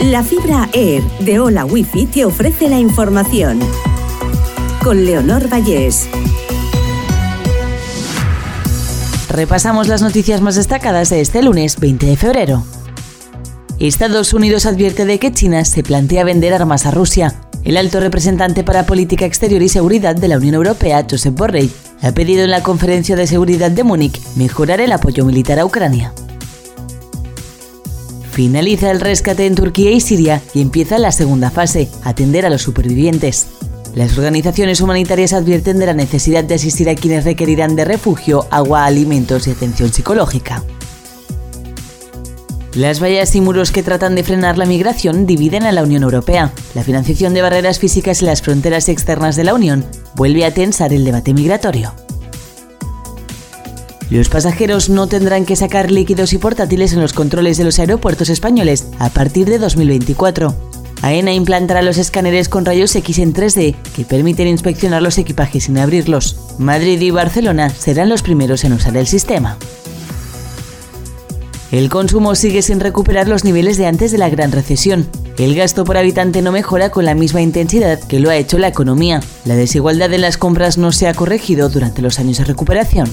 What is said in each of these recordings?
La fibra Air de Hola Wifi te ofrece la información. Con Leonor Vallés. Repasamos las noticias más destacadas de este lunes 20 de febrero. Estados Unidos advierte de que China se plantea vender armas a Rusia. El alto representante para Política Exterior y Seguridad de la Unión Europea, Josep Borrell, ha pedido en la Conferencia de Seguridad de Múnich mejorar el apoyo militar a Ucrania. Finaliza el rescate en Turquía y Siria y empieza la segunda fase, atender a los supervivientes. Las organizaciones humanitarias advierten de la necesidad de asistir a quienes requerirán de refugio, agua, alimentos y atención psicológica. Las vallas y muros que tratan de frenar la migración dividen a la Unión Europea. La financiación de barreras físicas en las fronteras externas de la Unión vuelve a tensar el debate migratorio. Los pasajeros no tendrán que sacar líquidos y portátiles en los controles de los aeropuertos españoles a partir de 2024. AENA implantará los escáneres con rayos X en 3D que permiten inspeccionar los equipajes sin abrirlos. Madrid y Barcelona serán los primeros en usar el sistema. El consumo sigue sin recuperar los niveles de antes de la gran recesión. El gasto por habitante no mejora con la misma intensidad que lo ha hecho la economía. La desigualdad en las compras no se ha corregido durante los años de recuperación.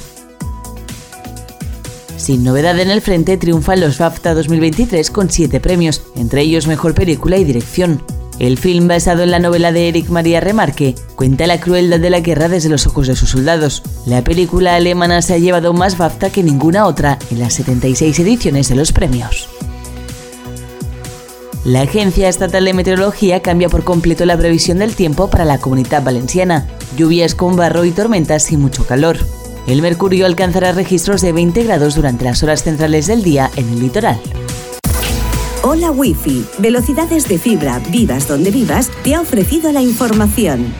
Sin novedad en el frente, triunfan los BAFTA 2023 con siete premios, entre ellos Mejor Película y Dirección. El film, basado en la novela de Eric María Remarque, cuenta la crueldad de la guerra desde los ojos de sus soldados. La película alemana se ha llevado más BAFTA que ninguna otra en las 76 ediciones de los premios. La Agencia Estatal de Meteorología cambia por completo la previsión del tiempo para la comunidad valenciana. Lluvias con barro y tormentas y mucho calor. El mercurio alcanzará registros de 20 grados durante las horas centrales del día en el litoral. Hola Wi-Fi, velocidades de fibra, vivas donde vivas, te ha ofrecido la información.